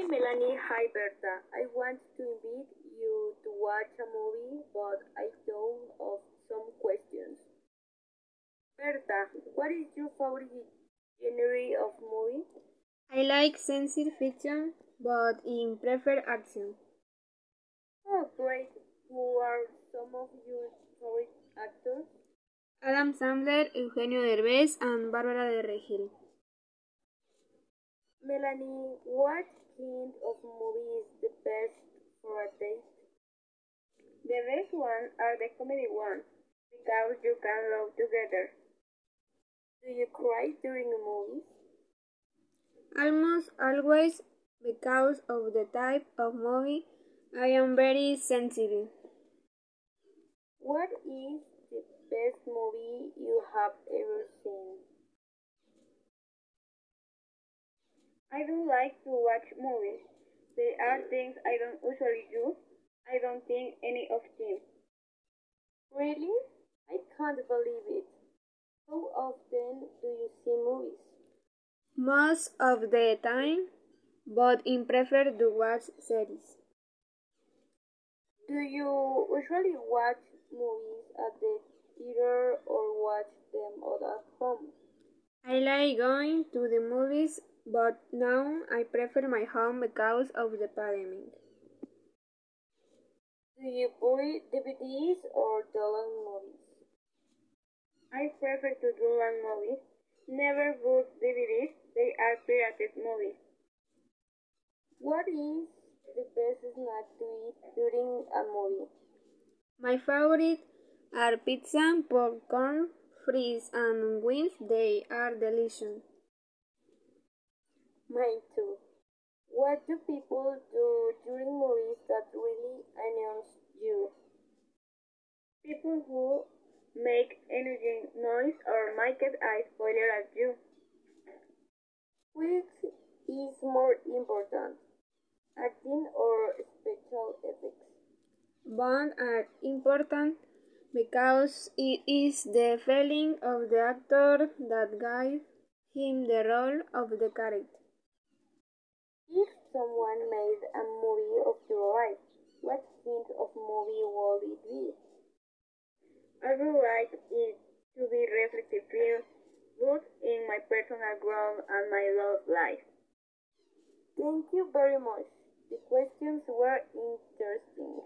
Hi Melanie, hi Berta. I want to invite you to watch a movie, but I thought of some questions. Berta, what is your favorite genre of movie? I like science fiction, but in prefer action. Oh, great. Who are some of your favorite actors? Adam Sandler, Eugenio Derbez, and Barbara de Regil. Melanie, what kind of movie is the best for a date? The best ones are the comedy ones because you can laugh together. Do you cry during a movie? Almost always because of the type of movie I am very sensitive. What is the best movie you have ever seen? I don't like to watch movies. There are things I don't usually do. I don't think any of them. Really? I can't believe it. How often do you see movies? Most of the time, but in prefer to watch series. Do you usually watch movies at the theater or watch them at home? I like going to the movies, but now I prefer my home because of the pandemic. Do you buy DVDs or download movies? I prefer to download movies. Never bought DVDs. They are pirated movies. What is the best snack to eat during a movie? My favorite are pizza, popcorn, fries, and wings. They are delicious. Mine too. What do people do during movies that really annoys you? People who make energy noise or make it a spoiler at you. Which is more important, acting or special effects? Both are important because it is the feeling of the actor that gives him the role of the character. If someone made a movie of your life, what kind of movie would it be? I would like it to be reflective film, both in my personal growth and my love life. Thank you very much. The questions were interesting.